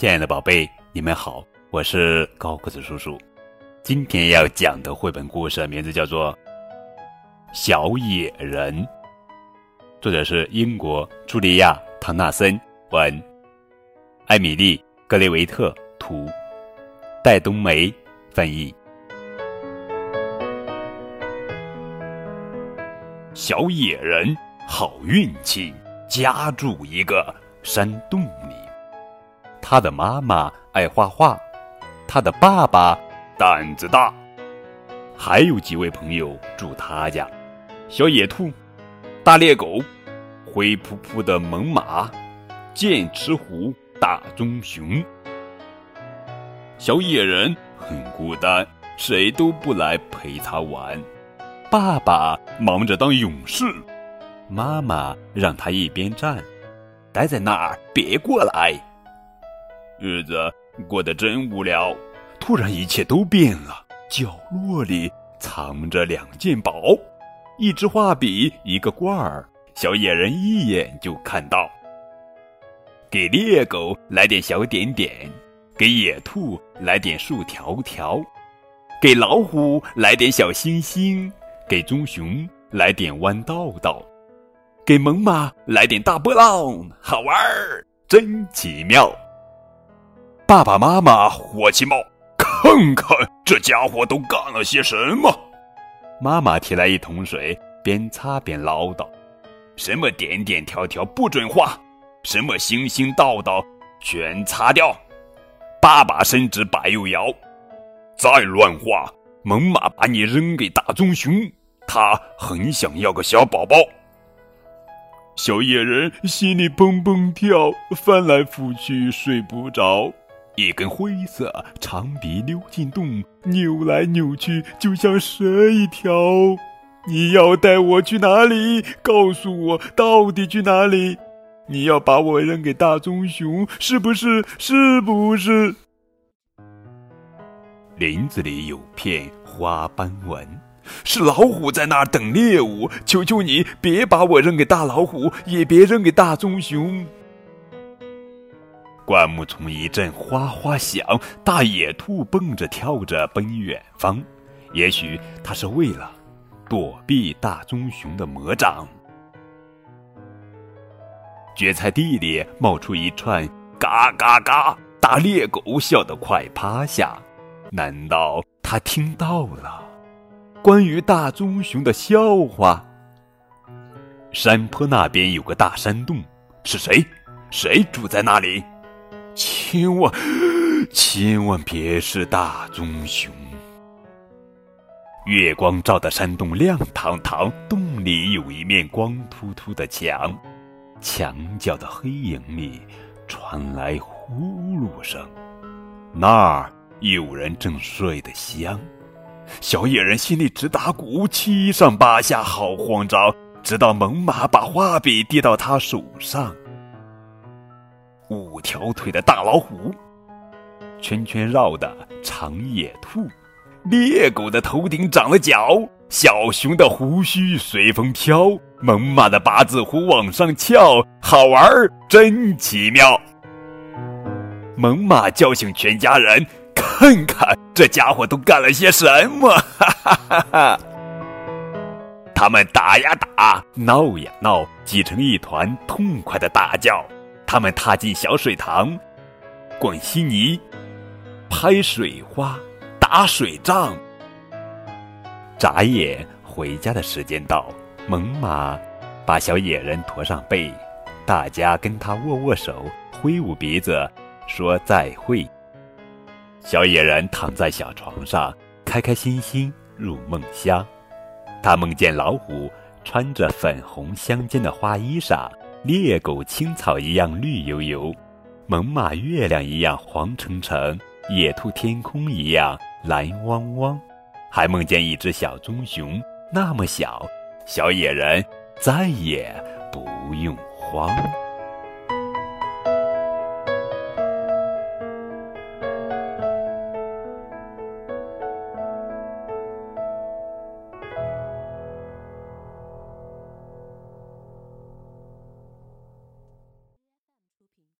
亲爱的宝贝，你们好，我是高个子叔叔。今天要讲的绘本故事名字叫做《小野人》，作者是英国茱莉亚·唐纳森文，艾米丽·格雷维特图，戴冬梅翻译。小野人好运气，家住一个山洞里。他的妈妈爱画画，他的爸爸胆子大，还有几位朋友住他家：小野兔、大猎狗、灰扑扑的猛犸、剑齿虎、大棕熊。小野人很孤单，谁都不来陪他玩。爸爸忙着当勇士，妈妈让他一边站，待在那儿，别过来。日子过得真无聊，突然一切都变了。角落里藏着两件宝：一支画笔，一个罐儿。小野人一眼就看到。给猎狗来点小点点，给野兔来点树条条，给老虎来点小星星，给棕熊来点弯道道，给猛犸来点大波浪，好玩儿，真奇妙。爸爸妈妈火气冒，看看这家伙都干了些什么！妈妈提来一桶水，边擦边唠叨：“什么点点条条不准画，什么星星道道全擦掉。”爸爸伸直白又摇：“再乱画，猛犸把你扔给大棕熊，他很想要个小宝宝。”小野人心里蹦蹦跳，翻来覆去睡不着。一根灰色长鼻溜进洞，扭来扭去，就像蛇一条。你要带我去哪里？告诉我，到底去哪里？你要把我扔给大棕熊，是不是？是不是？林子里有片花斑纹，是老虎在那儿等猎物。求求你，别把我扔给大老虎，也别扔给大棕熊。灌木丛一阵哗哗响，大野兔蹦着跳着奔远方。也许它是为了躲避大棕熊的魔掌。蕨菜地里冒出一串嘎嘎嘎，大猎狗笑得快趴下。难道他听到了关于大棕熊的笑话？山坡那边有个大山洞，是谁？谁住在那里？千万，千万别是大棕熊！月光照的山洞亮堂堂，洞里有一面光秃秃的墙，墙角的黑影里传来呼噜声。那儿有人正睡得香，小野人心里直打鼓，七上八下，好慌张。直到猛犸把画笔递到他手上。五条腿的大老虎，圈圈绕的长野兔，猎狗的头顶长了角，小熊的胡须随风飘，猛犸的八字胡往上翘，好玩儿，真奇妙。猛犸叫醒全家人，看看这家伙都干了些什么！哈哈哈哈！他们打呀打，闹呀闹，挤成一团，痛快的大叫。他们踏进小水塘，滚稀泥，拍水花，打水仗。眨眼回家的时间到，猛犸把小野人驮上背，大家跟他握握手，挥舞鼻子，说再会。小野人躺在小床上，开开心心入梦乡。他梦见老虎穿着粉红相间的花衣裳。猎狗青草一样绿油油，猛犸月亮一样黄澄澄，野兔天空一样蓝汪汪，还梦见一只小棕熊，那么小，小野人再也不用慌。